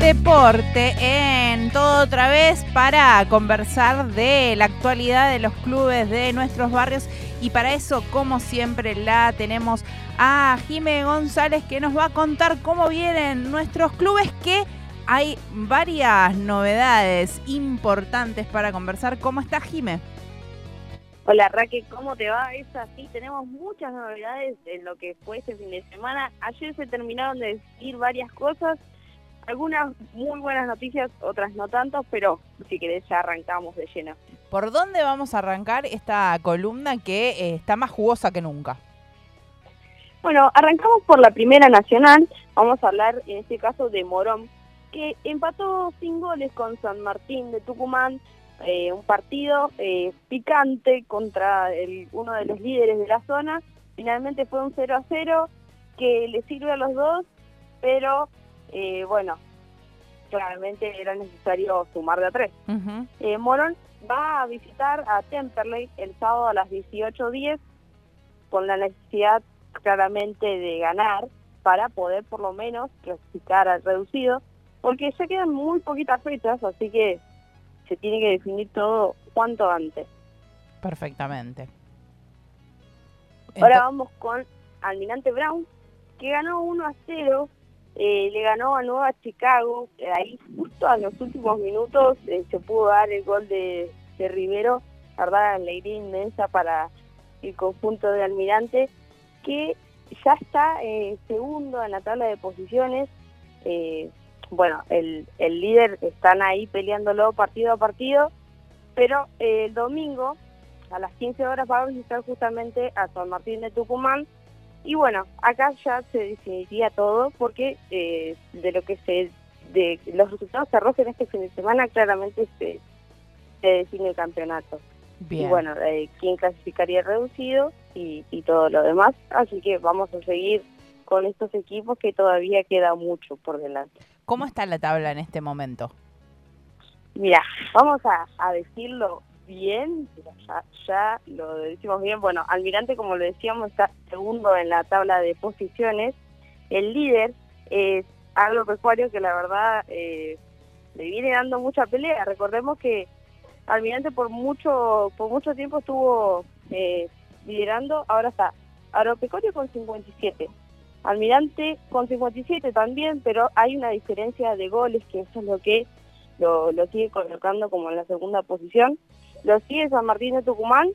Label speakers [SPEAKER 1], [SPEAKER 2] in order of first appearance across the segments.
[SPEAKER 1] deporte en todo otra vez para conversar de la actualidad de los clubes de nuestros barrios y para eso como siempre la tenemos a Jime González que nos va a contar cómo vienen nuestros clubes que hay varias novedades importantes para conversar. ¿Cómo está Jime?
[SPEAKER 2] Hola Raquel, ¿cómo te va? Es así, tenemos muchas novedades en lo que fue este fin de semana. Ayer se terminaron de decir varias cosas algunas muy buenas noticias, otras no tanto, pero si querés ya arrancamos de lleno.
[SPEAKER 1] ¿Por dónde vamos a arrancar esta columna que eh, está más jugosa que nunca?
[SPEAKER 2] Bueno, arrancamos por la Primera Nacional. Vamos a hablar en este caso de Morón, que empató sin goles con San Martín de Tucumán. Eh, un partido eh, picante contra el, uno de los líderes de la zona. Finalmente fue un 0 a 0 que le sirve a los dos, pero eh, bueno, claramente era necesario sumar de a tres. eh, Morón va a visitar a Temperley el sábado a las 18.10 con la necesidad claramente de ganar para poder por lo menos clasificar al reducido, porque ya quedan muy poquitas fechas, así que se tiene que definir todo cuanto antes.
[SPEAKER 1] Perfectamente.
[SPEAKER 2] Ahora vamos con Almirante Brown, que ganó 1 a 0 eh, le ganó a Nueva Chicago, eh, ahí justo a los últimos minutos eh, se pudo dar el gol de, de Rivero, verdad, alegría inmensa para el conjunto de Almirante, que ya está segundo en la tabla de posiciones, bueno, el, el líder están ahí peleándolo partido a partido, pero el domingo a las 15 horas va a visitar justamente a San Martín de Tucumán, y bueno, acá ya se definiría todo porque eh, de lo que se de los resultados se arrojen este fin de semana claramente se, se define el campeonato. Y bueno, eh, quién clasificaría reducido y, y todo lo demás. Así que vamos a seguir con estos equipos que todavía queda mucho por delante.
[SPEAKER 1] ¿Cómo está la tabla en este momento?
[SPEAKER 2] Mira, vamos a, a decirlo bien, ya, ya lo decimos bien, bueno, Almirante, como lo decíamos, está segundo en la tabla de posiciones. El líder es agropecuario que la verdad eh, le viene dando mucha pelea. Recordemos que Almirante por mucho por mucho tiempo estuvo eh, liderando, ahora está agropecuario con 57. Almirante con 57 también, pero hay una diferencia de goles que eso es lo que lo, lo sigue colocando como en la segunda posición lo sigue San Martín de Tucumán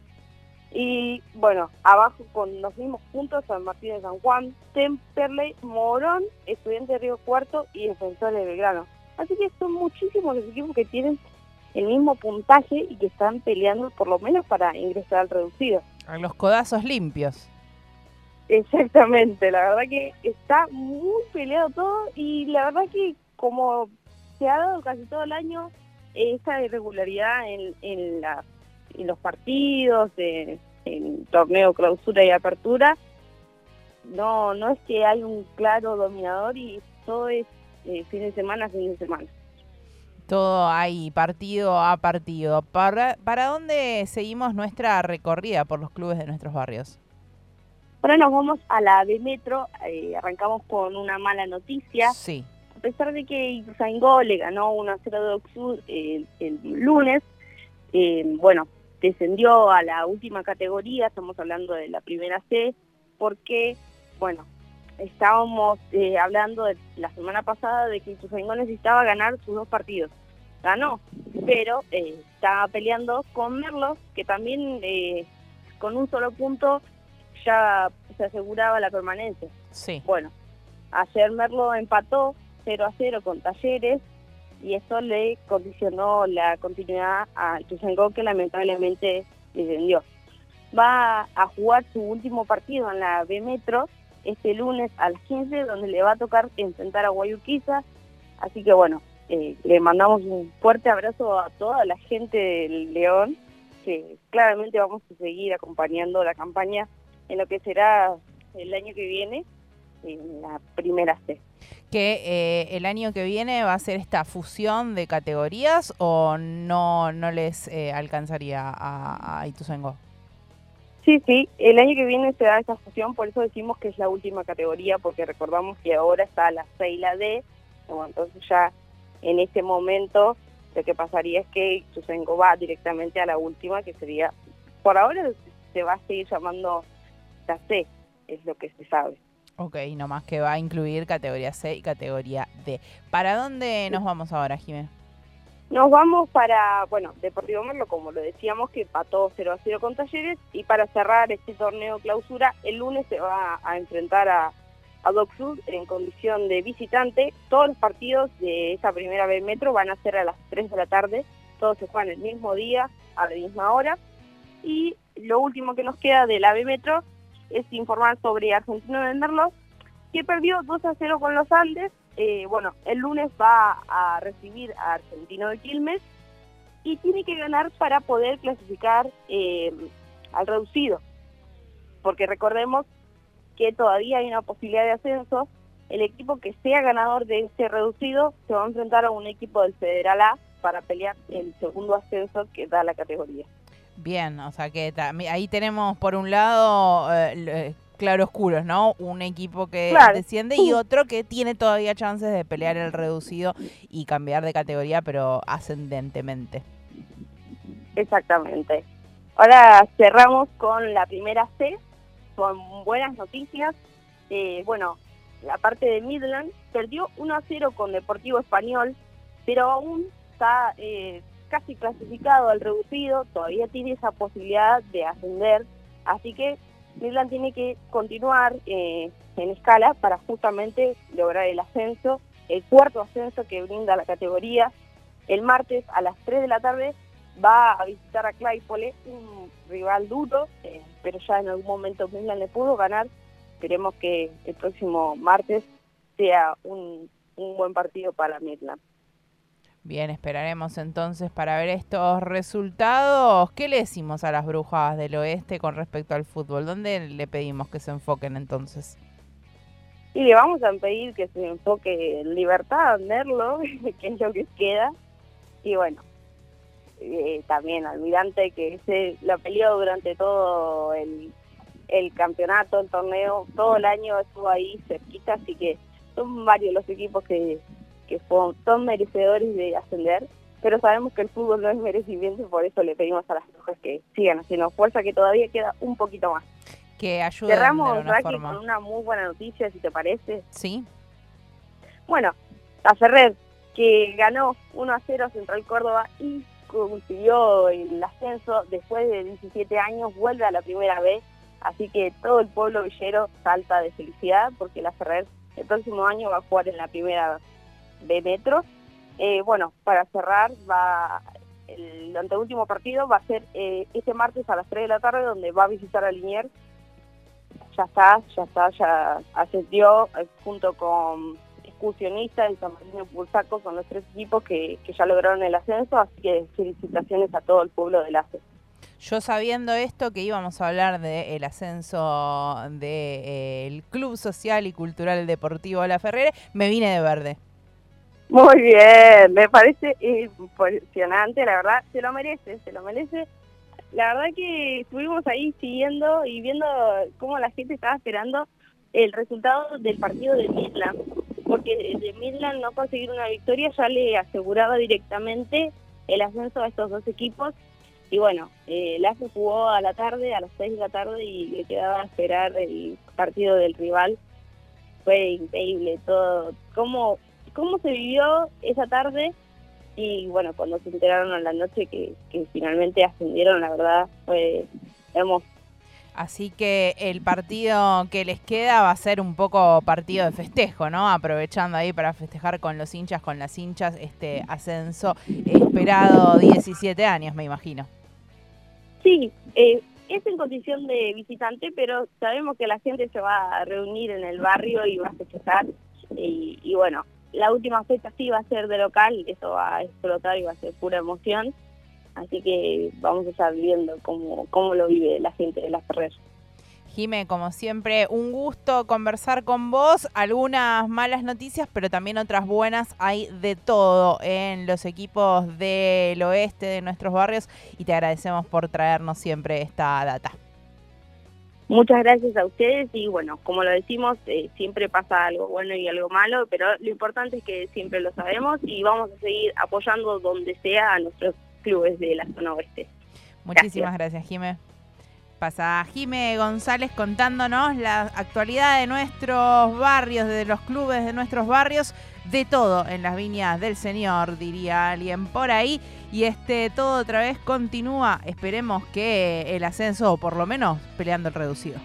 [SPEAKER 2] y bueno, abajo con los mismos puntos San Martín de San Juan, Temperley, Morón, Estudiante de Río Cuarto y Defensor de Belgrano. Así que son muchísimos los equipos que tienen el mismo puntaje y que están peleando por lo menos para ingresar al reducido.
[SPEAKER 1] A los codazos limpios.
[SPEAKER 2] Exactamente, la verdad que está muy peleado todo y la verdad que como se ha dado casi todo el año, esa irregularidad en, en, la, en los partidos, en, torneo, clausura y apertura, no, no es que hay un claro dominador y todo es eh, fin de semana, fin de semana.
[SPEAKER 1] Todo hay partido a partido. ¿Para, ¿Para dónde seguimos nuestra recorrida por los clubes de nuestros barrios?
[SPEAKER 2] Ahora nos vamos a la B Metro, eh, arrancamos con una mala noticia.
[SPEAKER 1] Sí
[SPEAKER 2] pesar de que Ituzaingó le ganó 1 a 0 de Oxford el, lunes, eh, bueno, descendió a la última categoría, estamos hablando de la primera C, porque, bueno, estábamos eh, hablando de, la semana pasada de que Ituzaingó necesitaba ganar sus dos partidos. Ganó, pero eh, estaba peleando con Merlos, que también con un solo punto ya se aseguraba la permanencia.
[SPEAKER 1] Sí.
[SPEAKER 2] Bueno, ayer Merlo empató 0 a 0 con Talleres y eso le condicionó la continuidad a Ituzaingó que lamentablemente descendió. Va a jugar su último partido en la B Metro este lunes a las 15 donde le va a tocar enfrentar a Guayurquiza, así que bueno, eh, le mandamos un fuerte abrazo a toda la gente del León, que claramente vamos a seguir acompañando la campaña en lo que será el año que viene en la primera C
[SPEAKER 1] que eh, el año que viene va a ser esta fusión de categorías o no, no les eh, alcanzaría a, a Ituzaingó?
[SPEAKER 2] Sí, sí, el año que viene se da esta fusión, por eso decimos que es la última categoría, porque recordamos que ahora está la C y la D, entonces ya en este momento lo que pasaría es que Ituzaingó va directamente a la última, que sería, por ahora se va a seguir llamando la C, es lo que se sabe.
[SPEAKER 1] Ok, nomás que va a incluir categoría C y categoría D. ¿Para dónde nos vamos ahora, Jiménez?
[SPEAKER 2] Nos vamos para, bueno, Deportivo Merlo, como lo decíamos, que empató 0 a 0 con Talleres. Y para cerrar este torneo clausura, el lunes se va a enfrentar a, a Doc Sud en condición de visitante. Todos los partidos de esa primera B Metro van a ser a las 3 de la tarde. Todos se juegan el mismo día, a la misma hora. Y lo último que nos queda de la B Metro es informar sobre Argentino de Merlo, que perdió 2 a 0 con los Andes eh, bueno, el lunes va a recibir a Argentino de Quilmes y tiene que ganar para poder clasificar eh, al reducido, porque recordemos que todavía hay una posibilidad de ascenso. El equipo que sea ganador de ese reducido se va a enfrentar a un equipo del Federal A para pelear el segundo ascenso que da la categoría.
[SPEAKER 1] Bien, o sea que ahí tenemos por un lado eh, claroscuros, ¿no? Un equipo que desciende y otro que tiene todavía chances de pelear el reducido y cambiar de categoría, pero ascendentemente.
[SPEAKER 2] Exactamente. Ahora cerramos con la primera C, con buenas noticias. Eh, bueno, la parte de Midland perdió 1 a 0 con Deportivo Español, pero aún está eh, casi clasificado al reducido, todavía tiene esa posibilidad de ascender, así que Midland tiene que continuar eh, en escala para justamente lograr el ascenso, el cuarto ascenso que brinda la categoría. El martes a las 3 de la tarde va a visitar a Claypole, un rival duro, eh, pero ya en algún momento Midland le pudo ganar. Esperemos que el próximo martes sea un, un buen partido para Midland.
[SPEAKER 1] Bien, esperaremos entonces para ver estos resultados. ¿Qué le decimos a las brujas del oeste con respecto al fútbol? ¿Dónde le pedimos que se enfoquen entonces?
[SPEAKER 2] Y le vamos a pedir que se enfoque en libertad, verlo, que es lo que queda. Y bueno, eh, también Almirante, que se lo peleó durante todo el, el campeonato, el torneo, todo el año estuvo ahí cerquita, así que son varios los equipos que que son, merecedores de ascender, pero sabemos que el fútbol no es merecimiento y por eso le pedimos a las brujas que sigan haciendo fuerza, que todavía queda un poquito más.
[SPEAKER 1] Que ayuden
[SPEAKER 2] Cerramos, con una muy buena noticia, si te parece.
[SPEAKER 1] Sí.
[SPEAKER 2] Bueno, la Ferrer, que ganó 1 a 0 Central Córdoba y consiguió el ascenso después de 17 años, vuelve a la primera vez, así que todo el pueblo villero salta de felicidad porque la Ferrer el próximo año va a jugar en la primera de Metro. Eh, bueno, para cerrar, va el anteúltimo partido va a ser eh, este martes a las 3 de la tarde, donde va a visitar a Liniers. Ya está, ya está, ya ascendió eh, junto con Excursionista y San Martín Pulsaco, son los tres equipos que, que, ya lograron el ascenso, así que felicitaciones a todo el pueblo del ACE.
[SPEAKER 1] Yo sabiendo esto que íbamos a hablar del ascenso del Club Social y Cultural Deportivo La Ferrere, me vine de verde.
[SPEAKER 2] Muy bien, me parece impresionante, la verdad, se lo merece, se lo merece. La verdad que estuvimos ahí siguiendo y viendo cómo la gente estaba esperando el resultado del partido de Midland, porque de Midland no conseguir una victoria ya le aseguraba directamente el ascenso a estos dos equipos. Y bueno, eh, la jugó a la tarde, a las 6 de la tarde, y le quedaba a esperar el partido del rival. Fue increíble todo, cómo cómo se vivió esa tarde y bueno, cuando se enteraron a la noche que, finalmente ascendieron, la verdad fue hermoso.
[SPEAKER 1] Así que el partido que les queda va a ser un poco partido de festejo, ¿no? Aprovechando ahí para festejar con los hinchas, con las hinchas, este ascenso esperado 17 años, me imagino.
[SPEAKER 2] Sí, eh, es en condición de visitante, pero sabemos que la gente se va a reunir en el barrio y va a festejar. Y, y bueno, la última fecha sí va a ser de local, eso va a explotar y va a ser pura emoción. Así que vamos a estar viendo cómo, cómo lo vive la gente de las Ferreras.
[SPEAKER 1] Jime, como siempre, un gusto conversar con vos. Algunas malas noticias, pero también otras buenas. Hay de todo en los equipos del oeste de nuestros barrios y te agradecemos por traernos siempre esta data.
[SPEAKER 2] Muchas gracias a ustedes y bueno, como lo decimos, eh, siempre pasa algo bueno y algo malo, pero lo importante es que siempre lo sabemos y vamos a seguir apoyando donde sea a nuestros clubes de la zona oeste.
[SPEAKER 1] Muchísimas gracias, Jime. Pasa Jime González contándonos la actualidad de nuestros barrios, de los clubes de nuestros barrios, de todo en las viñas del Señor, diría alguien por ahí. Y este todo otra vez continúa. Esperemos que el ascenso, o por lo menos peleando el reducido.